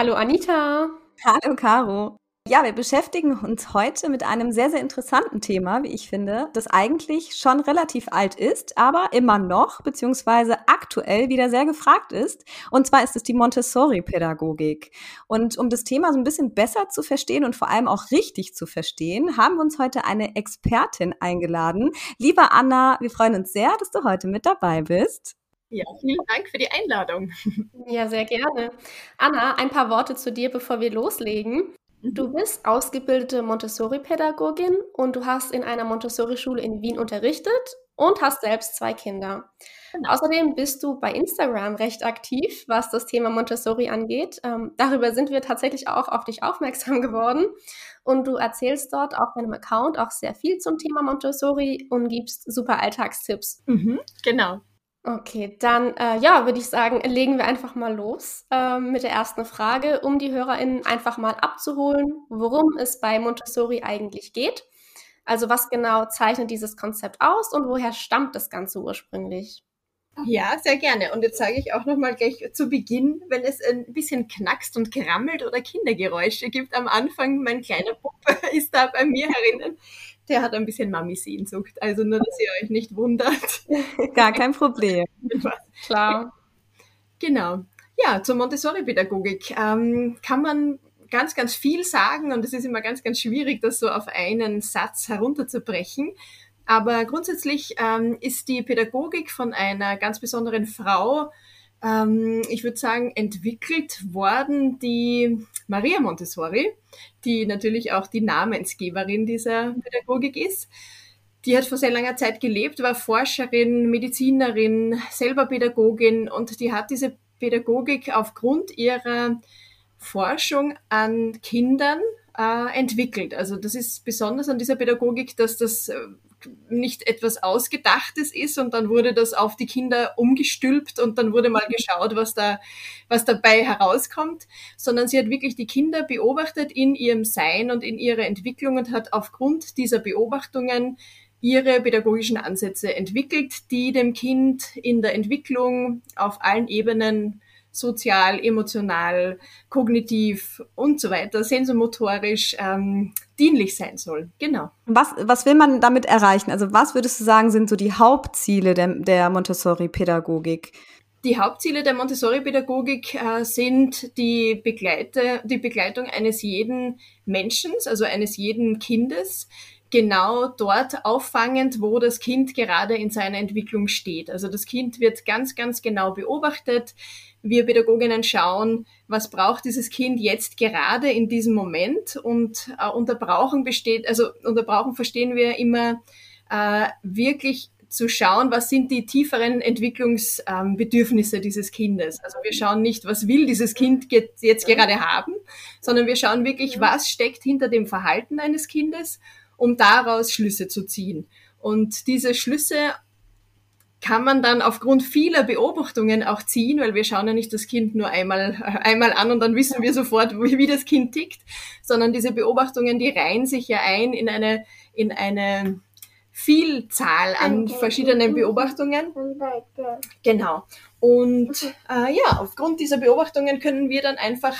Hallo Anita. Hallo Caro. Ja, wir beschäftigen uns heute mit einem sehr, sehr interessanten Thema, wie ich finde, das eigentlich schon relativ alt ist, aber immer noch, beziehungsweise aktuell wieder sehr gefragt ist. Und zwar ist es die Montessori-Pädagogik. Und um das Thema so ein bisschen besser zu verstehen und vor allem auch richtig zu verstehen, haben wir uns heute eine Expertin eingeladen. Lieber Anna, wir freuen uns sehr, dass du heute mit dabei bist. Ja, vielen Dank für die Einladung. Ja, sehr gerne. Anna, ein paar Worte zu dir, bevor wir loslegen. Du mhm. bist ausgebildete Montessori-Pädagogin und du hast in einer Montessori-Schule in Wien unterrichtet und hast selbst zwei Kinder. Genau. Außerdem bist du bei Instagram recht aktiv, was das Thema Montessori angeht. Ähm, darüber sind wir tatsächlich auch auf dich aufmerksam geworden. Und du erzählst dort auf deinem Account auch sehr viel zum Thema Montessori und gibst super Alltagstipps. Mhm, genau. Okay, dann äh, ja, würde ich sagen, legen wir einfach mal los äh, mit der ersten Frage, um die HörerInnen einfach mal abzuholen, worum es bei Montessori eigentlich geht. Also was genau zeichnet dieses Konzept aus und woher stammt das Ganze ursprünglich? Ja, sehr gerne. Und jetzt sage ich auch nochmal gleich zu Beginn, wenn es ein bisschen knackst und krammelt oder Kindergeräusche gibt am Anfang, mein kleiner Bub ist da bei mir herinnen der hat ein bisschen Mami-Sehnsucht. Also nur, dass ihr euch nicht wundert. Gar kein Problem. Klar. Genau. Ja, zur Montessori-Pädagogik ähm, kann man ganz, ganz viel sagen und es ist immer ganz, ganz schwierig, das so auf einen Satz herunterzubrechen. Aber grundsätzlich ähm, ist die Pädagogik von einer ganz besonderen Frau ähm, ich würde sagen, entwickelt worden die Maria Montessori, die natürlich auch die Namensgeberin dieser Pädagogik ist. Die hat vor sehr langer Zeit gelebt, war Forscherin, Medizinerin, selber Pädagogin und die hat diese Pädagogik aufgrund ihrer Forschung an Kindern äh, entwickelt. Also das ist besonders an dieser Pädagogik, dass das äh, nicht etwas Ausgedachtes ist und dann wurde das auf die Kinder umgestülpt und dann wurde mal geschaut, was da, was dabei herauskommt, sondern sie hat wirklich die Kinder beobachtet in ihrem Sein und in ihrer Entwicklung und hat aufgrund dieser Beobachtungen ihre pädagogischen Ansätze entwickelt, die dem Kind in der Entwicklung auf allen Ebenen sozial, emotional, kognitiv und so weiter, sensomotorisch ähm, dienlich sein soll. Genau. Was, was will man damit erreichen? Also was würdest du sagen, sind so die Hauptziele der, der Montessori-Pädagogik? Die Hauptziele der Montessori-Pädagogik äh, sind die, Begleite, die Begleitung eines jeden Menschen, also eines jeden Kindes, genau dort auffangend, wo das Kind gerade in seiner Entwicklung steht. Also das Kind wird ganz, ganz genau beobachtet wir Pädagoginnen schauen, was braucht dieses Kind jetzt gerade in diesem Moment und äh, unter Brauchen besteht, also unter Brauchen verstehen wir immer äh, wirklich zu schauen, was sind die tieferen Entwicklungsbedürfnisse ähm, dieses Kindes. Also wir schauen nicht, was will dieses Kind jetzt gerade haben, sondern wir schauen wirklich, was steckt hinter dem Verhalten eines Kindes, um daraus Schlüsse zu ziehen. Und diese Schlüsse kann man dann aufgrund vieler Beobachtungen auch ziehen, weil wir schauen ja nicht das Kind nur einmal, einmal an und dann wissen wir sofort, wie, wie das Kind tickt, sondern diese Beobachtungen, die reihen sich ja ein in eine, in eine Vielzahl an verschiedenen Beobachtungen. Genau. Und äh, ja, aufgrund dieser Beobachtungen können wir dann einfach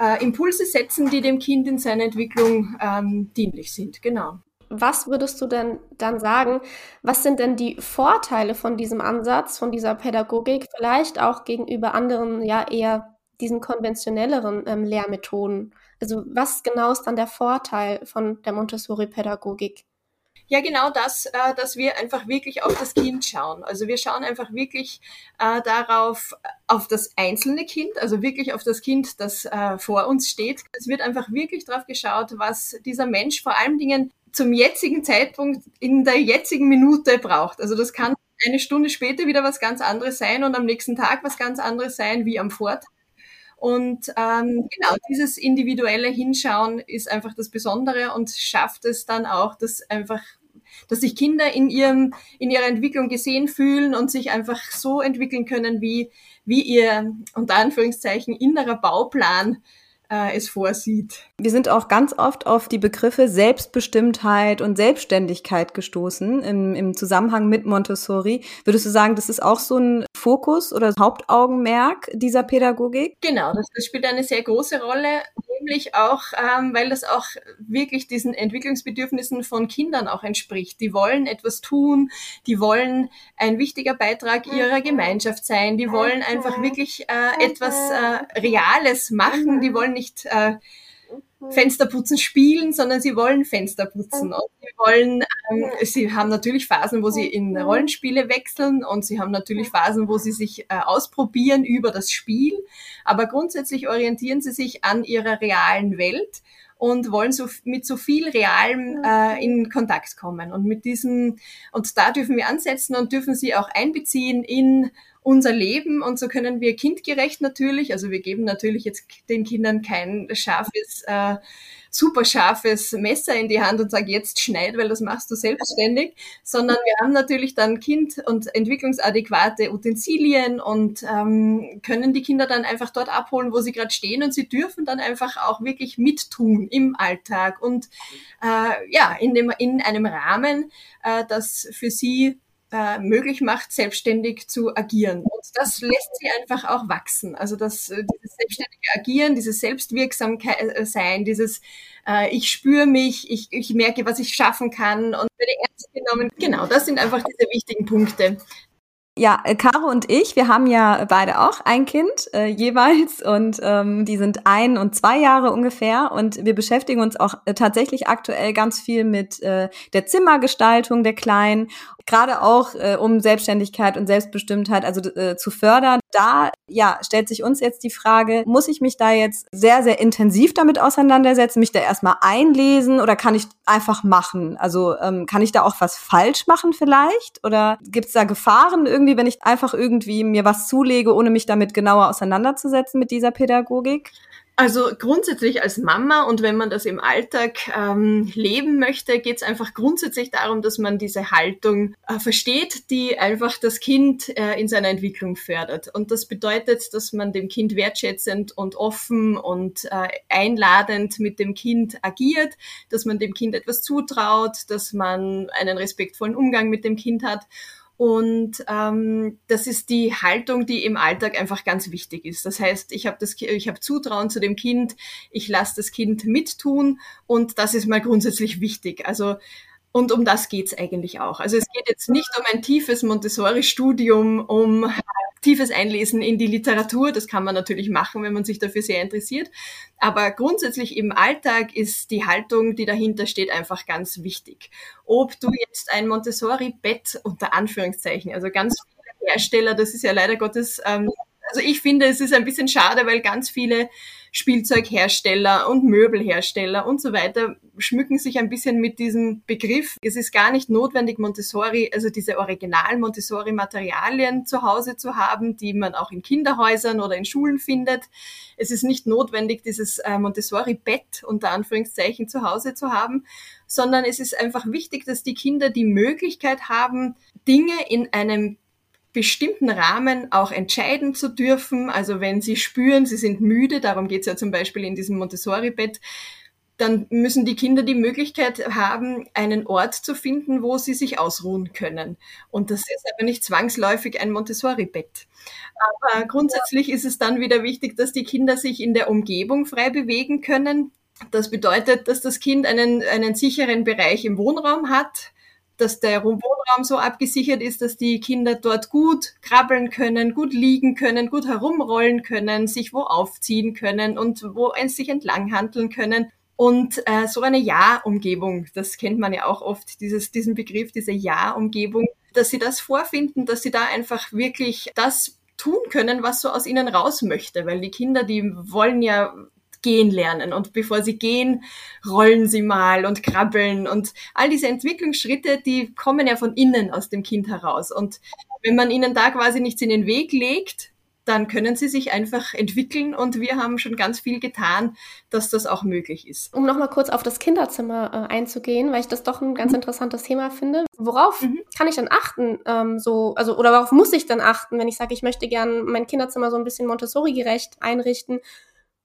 äh, Impulse setzen, die dem Kind in seiner Entwicklung ähm, dienlich sind. Genau was würdest du denn dann sagen? Was sind denn die Vorteile von diesem Ansatz, von dieser Pädagogik, vielleicht auch gegenüber anderen, ja, eher diesen konventionelleren ähm, Lehrmethoden? Also was genau ist dann der Vorteil von der Montessori-Pädagogik? Ja, genau das, äh, dass wir einfach wirklich auf das Kind schauen. Also wir schauen einfach wirklich äh, darauf, auf das einzelne Kind, also wirklich auf das Kind, das äh, vor uns steht. Es wird einfach wirklich darauf geschaut, was dieser Mensch vor allen Dingen zum jetzigen Zeitpunkt in der jetzigen Minute braucht. Also das kann eine Stunde später wieder was ganz anderes sein und am nächsten Tag was ganz anderes sein wie am Vortag. Und ähm, genau, dieses individuelle Hinschauen ist einfach das Besondere und schafft es dann auch, dass einfach dass sich Kinder in ihrem in ihrer Entwicklung gesehen fühlen und sich einfach so entwickeln können, wie wie ihr unter Anführungszeichen innerer Bauplan äh, es vorsieht. Wir sind auch ganz oft auf die Begriffe Selbstbestimmtheit und Selbstständigkeit gestoßen im, im Zusammenhang mit Montessori. Würdest du sagen, das ist auch so ein Fokus oder Hauptaugenmerk dieser Pädagogik? Genau, das, das spielt eine sehr große Rolle, nämlich auch, ähm, weil das auch wirklich diesen Entwicklungsbedürfnissen von Kindern auch entspricht. Die wollen etwas tun, die wollen ein wichtiger Beitrag ihrer Gemeinschaft sein, die wollen einfach wirklich äh, etwas äh, Reales machen, die wollen nicht äh, Fensterputzen spielen, sondern sie wollen Fenster putzen. Und sie wollen, ähm, sie haben natürlich Phasen, wo sie in Rollenspiele wechseln und sie haben natürlich Phasen, wo sie sich äh, ausprobieren über das Spiel. Aber grundsätzlich orientieren sie sich an ihrer realen Welt und wollen so mit so viel Realem äh, in Kontakt kommen. Und mit diesem, und da dürfen wir ansetzen und dürfen sie auch einbeziehen in unser Leben und so können wir kindgerecht natürlich, also wir geben natürlich jetzt den Kindern kein scharfes, äh, super scharfes Messer in die Hand und sagen, jetzt schneid, weil das machst du selbstständig, sondern wir haben natürlich dann kind- und entwicklungsadäquate Utensilien und ähm, können die Kinder dann einfach dort abholen, wo sie gerade stehen und sie dürfen dann einfach auch wirklich mittun im Alltag und äh, ja, in, dem, in einem Rahmen, äh, das für sie äh, möglich macht, selbstständig zu agieren. Und das lässt sie einfach auch wachsen. Also das, äh, dieses selbstständige Agieren, dieses Selbstwirksamkeit äh, sein, dieses äh, ich spüre mich, ich, ich merke, was ich schaffen kann und werde ernst genommen. Genau, das sind einfach diese wichtigen Punkte. Ja, äh, Caro und ich, wir haben ja beide auch ein Kind äh, jeweils und ähm, die sind ein und zwei Jahre ungefähr und wir beschäftigen uns auch äh, tatsächlich aktuell ganz viel mit äh, der Zimmergestaltung der Kleinen, gerade auch äh, um Selbstständigkeit und Selbstbestimmtheit also äh, zu fördern. Da ja stellt sich uns jetzt die Frage, muss ich mich da jetzt sehr sehr intensiv damit auseinandersetzen, mich da erstmal einlesen oder kann ich einfach machen? Also ähm, kann ich da auch was falsch machen vielleicht oder gibt es da Gefahren irgendwie? irgendwie, wenn ich einfach irgendwie mir was zulege, ohne mich damit genauer auseinanderzusetzen mit dieser Pädagogik? Also grundsätzlich als Mama und wenn man das im Alltag ähm, leben möchte, geht es einfach grundsätzlich darum, dass man diese Haltung äh, versteht, die einfach das Kind äh, in seiner Entwicklung fördert. Und das bedeutet, dass man dem Kind wertschätzend und offen und äh, einladend mit dem Kind agiert, dass man dem Kind etwas zutraut, dass man einen respektvollen Umgang mit dem Kind hat. Und ähm, das ist die Haltung, die im Alltag einfach ganz wichtig ist. Das heißt, ich habe das, ich habe Zutrauen zu dem Kind, ich lasse das Kind mittun und das ist mal grundsätzlich wichtig. Also und um das geht's eigentlich auch. Also es geht jetzt nicht um ein tiefes Montessori-Studium, um tiefes Einlesen in die Literatur. Das kann man natürlich machen, wenn man sich dafür sehr interessiert. Aber grundsätzlich im Alltag ist die Haltung, die dahinter steht, einfach ganz wichtig. Ob du jetzt ein Montessori-Bett unter Anführungszeichen, also ganz viele Hersteller, das ist ja leider Gottes ähm, also ich finde, es ist ein bisschen schade, weil ganz viele Spielzeughersteller und Möbelhersteller und so weiter schmücken sich ein bisschen mit diesem Begriff. Es ist gar nicht notwendig, Montessori, also diese originalen Montessori-Materialien zu Hause zu haben, die man auch in Kinderhäusern oder in Schulen findet. Es ist nicht notwendig, dieses äh, Montessori-Bett unter Anführungszeichen zu Hause zu haben, sondern es ist einfach wichtig, dass die Kinder die Möglichkeit haben, Dinge in einem bestimmten Rahmen auch entscheiden zu dürfen. Also wenn sie spüren, sie sind müde, darum geht es ja zum Beispiel in diesem Montessori-Bett, dann müssen die Kinder die Möglichkeit haben, einen Ort zu finden, wo sie sich ausruhen können. Und das ist aber nicht zwangsläufig ein Montessori-Bett. Aber grundsätzlich ist es dann wieder wichtig, dass die Kinder sich in der Umgebung frei bewegen können. Das bedeutet, dass das Kind einen, einen sicheren Bereich im Wohnraum hat, dass der Wohnraum so abgesichert ist, dass die Kinder dort gut krabbeln können, gut liegen können, gut herumrollen können, sich wo aufziehen können und wo sich entlang handeln können. Und äh, so eine Ja-Umgebung, das kennt man ja auch oft, dieses, diesen Begriff, diese Ja-Umgebung, dass sie das vorfinden, dass sie da einfach wirklich das tun können, was so aus ihnen raus möchte, weil die Kinder, die wollen ja gehen lernen. Und bevor sie gehen, rollen sie mal und krabbeln. Und all diese Entwicklungsschritte, die kommen ja von innen aus dem Kind heraus. Und wenn man ihnen da quasi nichts in den Weg legt, dann können sie sich einfach entwickeln und wir haben schon ganz viel getan, dass das auch möglich ist. Um nochmal kurz auf das Kinderzimmer äh, einzugehen, weil ich das doch ein ganz mhm. interessantes Thema finde. Worauf mhm. kann ich dann achten, ähm, so, also, oder worauf muss ich dann achten, wenn ich sage, ich möchte gern mein Kinderzimmer so ein bisschen Montessori-gerecht einrichten?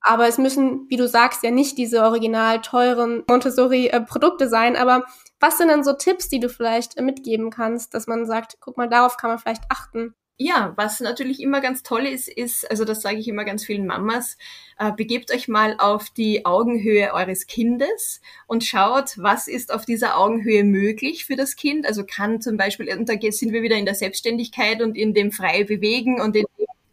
Aber es müssen, wie du sagst, ja nicht diese original teuren Montessori-Produkte sein. Aber was sind denn so Tipps, die du vielleicht äh, mitgeben kannst, dass man sagt, guck mal, darauf kann man vielleicht achten? Ja, was natürlich immer ganz toll ist, ist, also das sage ich immer ganz vielen Mamas, äh, begebt euch mal auf die Augenhöhe eures Kindes und schaut, was ist auf dieser Augenhöhe möglich für das Kind. Also kann zum Beispiel, und da sind wir wieder in der Selbstständigkeit und in dem frei bewegen und in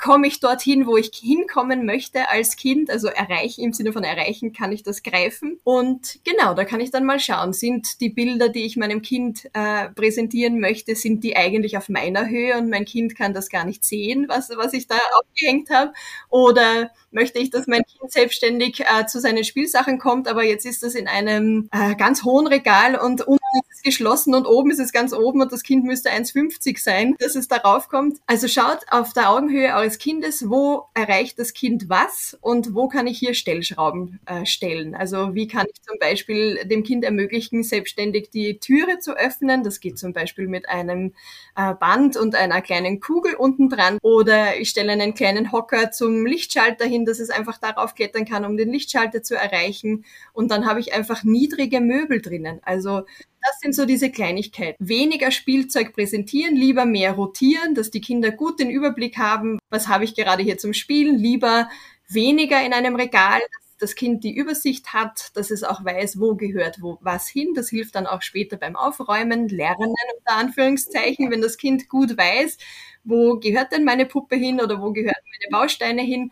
komme ich dorthin, wo ich hinkommen möchte als Kind, also erreichen, im Sinne von erreichen, kann ich das greifen. Und genau, da kann ich dann mal schauen, sind die Bilder, die ich meinem Kind äh, präsentieren möchte, sind die eigentlich auf meiner Höhe und mein Kind kann das gar nicht sehen, was, was ich da aufgehängt habe? Oder möchte ich, dass mein Kind selbstständig äh, zu seinen Spielsachen kommt, aber jetzt ist das in einem äh, ganz hohen Regal und unten ist es geschlossen und oben ist es ganz oben und das Kind müsste 1,50 sein, dass es darauf kommt. Also schaut auf der Augenhöhe eures des Kindes, wo erreicht das Kind was und wo kann ich hier Stellschrauben äh, stellen. Also wie kann ich zum Beispiel dem Kind ermöglichen, selbstständig die Türe zu öffnen. Das geht zum Beispiel mit einem äh, Band und einer kleinen Kugel unten dran. Oder ich stelle einen kleinen Hocker zum Lichtschalter hin, dass es einfach darauf klettern kann, um den Lichtschalter zu erreichen. Und dann habe ich einfach niedrige Möbel drinnen. Also das sind so diese Kleinigkeiten. Weniger Spielzeug präsentieren, lieber mehr rotieren, dass die Kinder gut den Überblick haben, was habe ich gerade hier zum Spielen, lieber weniger in einem Regal, dass das Kind die Übersicht hat, dass es auch weiß, wo gehört wo was hin. Das hilft dann auch später beim Aufräumen, Lernen unter Anführungszeichen, wenn das Kind gut weiß, wo gehört denn meine Puppe hin oder wo gehören meine Bausteine hin,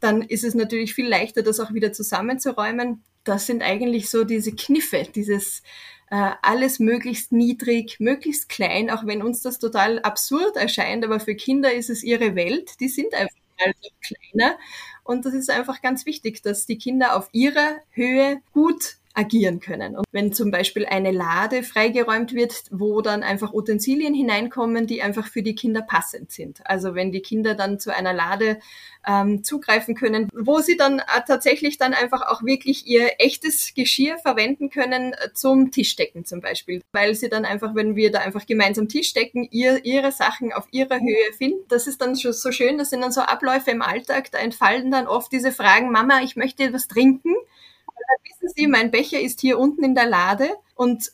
dann ist es natürlich viel leichter, das auch wieder zusammenzuräumen. Das sind eigentlich so diese Kniffe, dieses alles möglichst niedrig, möglichst klein, auch wenn uns das total absurd erscheint, aber für Kinder ist es ihre Welt, die sind einfach also kleiner. Und das ist einfach ganz wichtig, dass die Kinder auf ihrer Höhe gut agieren können. Und wenn zum Beispiel eine Lade freigeräumt wird, wo dann einfach Utensilien hineinkommen, die einfach für die Kinder passend sind. Also wenn die Kinder dann zu einer Lade ähm, zugreifen können, wo sie dann äh, tatsächlich dann einfach auch wirklich ihr echtes Geschirr verwenden können äh, zum Tischdecken zum Beispiel. Weil sie dann einfach, wenn wir da einfach gemeinsam Tisch decken, ihr, ihre Sachen auf ihrer Höhe finden. Das ist dann schon so schön, das sind dann so Abläufe im Alltag, da entfallen dann oft diese Fragen, Mama, ich möchte etwas trinken wissen Sie, mein Becher ist hier unten in der Lade und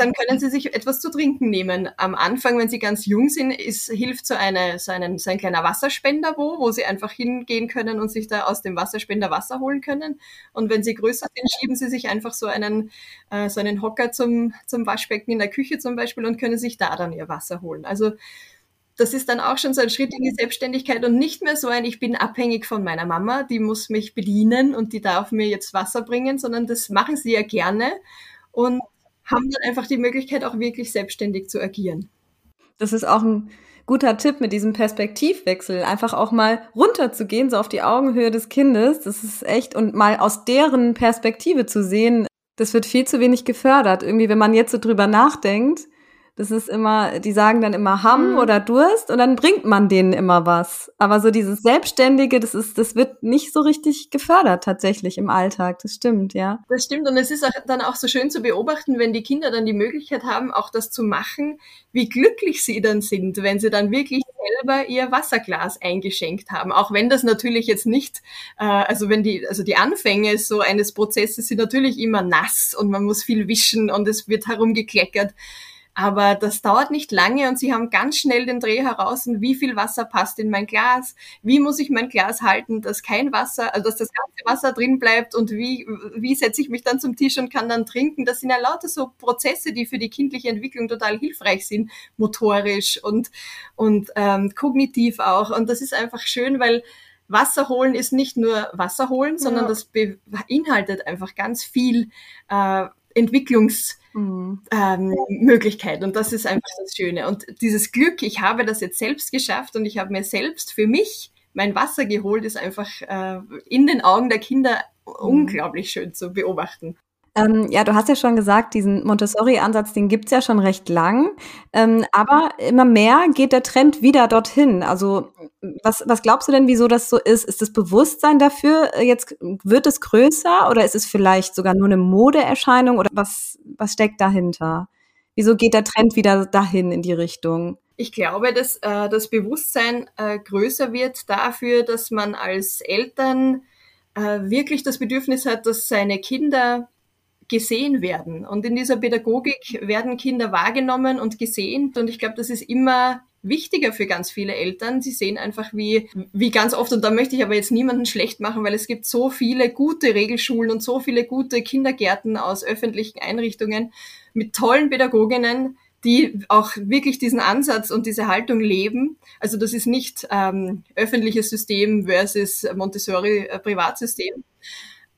dann können Sie sich etwas zu trinken nehmen. Am Anfang, wenn Sie ganz jung sind, ist, hilft so, eine, so, einen, so ein kleiner Wasserspender wo, wo Sie einfach hingehen können und sich da aus dem Wasserspender Wasser holen können. Und wenn Sie größer sind, schieben Sie sich einfach so einen, äh, so einen Hocker zum, zum Waschbecken in der Küche zum Beispiel und können sich da dann Ihr Wasser holen. Also das ist dann auch schon so ein Schritt in die Selbstständigkeit und nicht mehr so ein, ich bin abhängig von meiner Mama, die muss mich bedienen und die darf mir jetzt Wasser bringen, sondern das machen sie ja gerne und haben dann einfach die Möglichkeit, auch wirklich selbstständig zu agieren. Das ist auch ein guter Tipp mit diesem Perspektivwechsel, einfach auch mal runterzugehen, so auf die Augenhöhe des Kindes. Das ist echt und mal aus deren Perspektive zu sehen, das wird viel zu wenig gefördert. Irgendwie, wenn man jetzt so drüber nachdenkt, das ist immer, die sagen dann immer Hamm mhm. oder Durst und dann bringt man denen immer was. Aber so dieses Selbstständige, das ist, das wird nicht so richtig gefördert tatsächlich im Alltag. Das stimmt, ja. Das stimmt und es ist auch dann auch so schön zu beobachten, wenn die Kinder dann die Möglichkeit haben, auch das zu machen, wie glücklich sie dann sind, wenn sie dann wirklich selber ihr Wasserglas eingeschenkt haben. Auch wenn das natürlich jetzt nicht, äh, also wenn die, also die Anfänge so eines Prozesses sind natürlich immer nass und man muss viel wischen und es wird herumgekleckert. Aber das dauert nicht lange und sie haben ganz schnell den Dreh heraus, wie viel Wasser passt in mein Glas, wie muss ich mein Glas halten, dass kein Wasser, also dass das ganze Wasser drin bleibt und wie, wie setze ich mich dann zum Tisch und kann dann trinken. Das sind ja lauter so Prozesse, die für die kindliche Entwicklung total hilfreich sind, motorisch und, und ähm, kognitiv auch. Und das ist einfach schön, weil Wasser holen ist nicht nur Wasser holen, sondern ja. das beinhaltet einfach ganz viel äh, Entwicklungs- mhm. ähm, Möglichkeit. Und das ist einfach das Schöne. Und dieses Glück, ich habe das jetzt selbst geschafft und ich habe mir selbst für mich mein Wasser geholt, ist einfach äh, in den Augen der Kinder mhm. unglaublich schön zu beobachten. Ähm, ja, du hast ja schon gesagt, diesen Montessori-Ansatz, den gibt's ja schon recht lang. Ähm, aber immer mehr geht der Trend wieder dorthin. Also was, was glaubst du denn, wieso das so ist? Ist das Bewusstsein dafür äh, jetzt, wird es größer oder ist es vielleicht sogar nur eine Modeerscheinung oder was, was steckt dahinter? Wieso geht der Trend wieder dahin in die Richtung? Ich glaube, dass äh, das Bewusstsein äh, größer wird dafür, dass man als Eltern äh, wirklich das Bedürfnis hat, dass seine Kinder gesehen werden. Und in dieser Pädagogik werden Kinder wahrgenommen und gesehen. Und ich glaube, das ist immer wichtiger für ganz viele Eltern. Sie sehen einfach, wie, wie ganz oft, und da möchte ich aber jetzt niemanden schlecht machen, weil es gibt so viele gute Regelschulen und so viele gute Kindergärten aus öffentlichen Einrichtungen mit tollen Pädagoginnen, die auch wirklich diesen Ansatz und diese Haltung leben. Also das ist nicht ähm, öffentliches System versus Montessori-Privatsystem. Äh,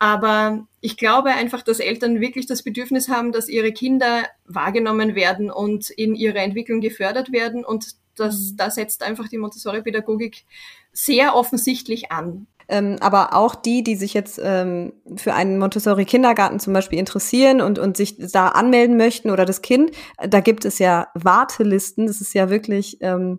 aber ich glaube einfach, dass Eltern wirklich das Bedürfnis haben, dass ihre Kinder wahrgenommen werden und in ihrer Entwicklung gefördert werden. Und das, mhm. da setzt einfach die Montessori-Pädagogik sehr offensichtlich an. Ähm, aber auch die, die sich jetzt ähm, für einen Montessori-Kindergarten zum Beispiel interessieren und, und sich da anmelden möchten oder das Kind, da gibt es ja Wartelisten. Das ist ja wirklich ähm,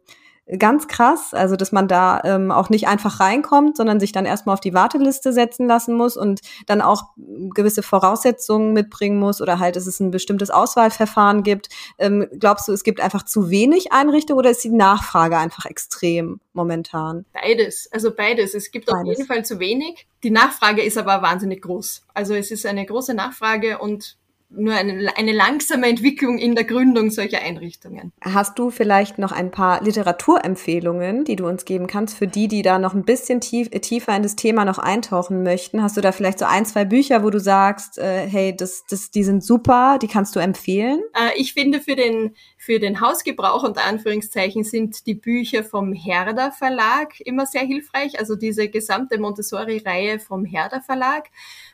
ganz krass, also dass man da ähm, auch nicht einfach reinkommt, sondern sich dann erstmal auf die Warteliste setzen lassen muss und dann auch gewisse Voraussetzungen mitbringen muss oder halt, dass es ein bestimmtes Auswahlverfahren gibt. Ähm, glaubst du, es gibt einfach zu wenig Einrichtungen oder ist die Nachfrage einfach extrem momentan? Beides, also beides. Es gibt beides. auf jeden Fall zu wenig. Die Nachfrage ist aber wahnsinnig groß. Also es ist eine große Nachfrage und nur eine, eine langsame Entwicklung in der Gründung solcher Einrichtungen. Hast du vielleicht noch ein paar Literaturempfehlungen, die du uns geben kannst, für die, die da noch ein bisschen tief, tiefer in das Thema noch eintauchen möchten? Hast du da vielleicht so ein, zwei Bücher, wo du sagst, äh, hey, das, das, die sind super, die kannst du empfehlen? Äh, ich finde für den, für den Hausgebrauch unter Anführungszeichen sind die Bücher vom Herder Verlag immer sehr hilfreich, also diese gesamte Montessori-Reihe vom Herder Verlag.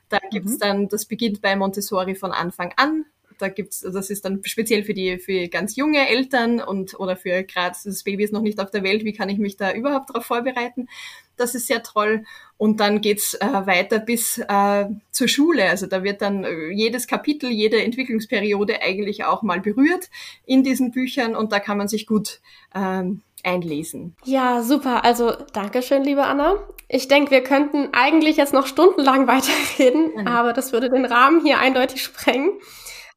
Da gibt's mhm. dann, das beginnt bei Montessori von Anfang an. Da gibt's, das ist dann speziell für die, für ganz junge Eltern und, oder für gerade das Baby ist noch nicht auf der Welt, wie kann ich mich da überhaupt darauf vorbereiten? Das ist sehr toll. Und dann geht's äh, weiter bis äh, zur Schule. Also da wird dann äh, jedes Kapitel, jede Entwicklungsperiode eigentlich auch mal berührt in diesen Büchern und da kann man sich gut ähm, einlesen. Ja, super. Also Dankeschön, liebe Anna. Ich denke, wir könnten eigentlich jetzt noch stundenlang weiterreden, mhm. aber das würde den Rahmen hier eindeutig sprengen.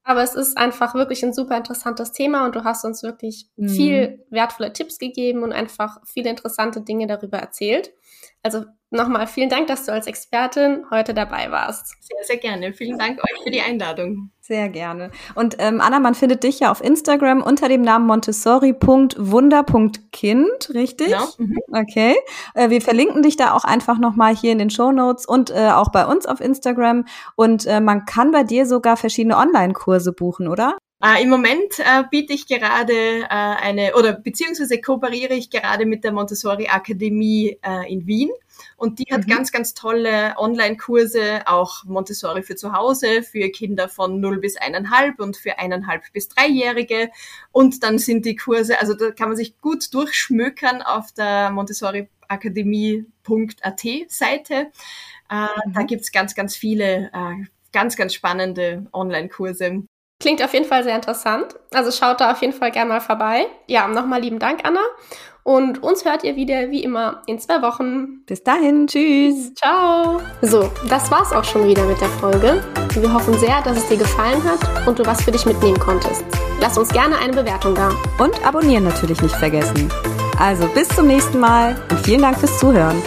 Aber es ist einfach wirklich ein super interessantes Thema und du hast uns wirklich mhm. viel wertvolle Tipps gegeben und einfach viele interessante Dinge darüber erzählt. Also nochmal vielen Dank, dass du als Expertin heute dabei warst. Sehr, sehr gerne. Vielen Dank euch für die Einladung. Sehr gerne. Und ähm, Anna, man findet dich ja auf Instagram unter dem Namen montessori.wunder.kind, richtig? Ja. Mhm. Okay. Äh, wir verlinken dich da auch einfach nochmal hier in den Show Notes und äh, auch bei uns auf Instagram. Und äh, man kann bei dir sogar verschiedene Online-Kurse buchen, oder? Äh, Im Moment äh, biete ich gerade äh, eine, oder beziehungsweise kooperiere ich gerade mit der Montessori Akademie äh, in Wien. Und die hat mhm. ganz, ganz tolle Online-Kurse, auch Montessori für zu Hause, für Kinder von 0 bis eineinhalb und für eineinhalb bis dreijährige. Und dann sind die Kurse, also da kann man sich gut durchschmökern auf der Montessori Akademie.at Seite. Äh, mhm. Da gibt's ganz, ganz viele äh, ganz, ganz spannende Online-Kurse. Klingt auf jeden Fall sehr interessant. Also schaut da auf jeden Fall gerne mal vorbei. Ja, nochmal lieben Dank, Anna. Und uns hört ihr wieder wie immer in zwei Wochen. Bis dahin, tschüss. Ciao. So, das war's auch schon wieder mit der Folge. Wir hoffen sehr, dass es dir gefallen hat und du was für dich mitnehmen konntest. Lass uns gerne eine Bewertung da. Und abonnieren natürlich nicht vergessen. Also bis zum nächsten Mal und vielen Dank fürs Zuhören.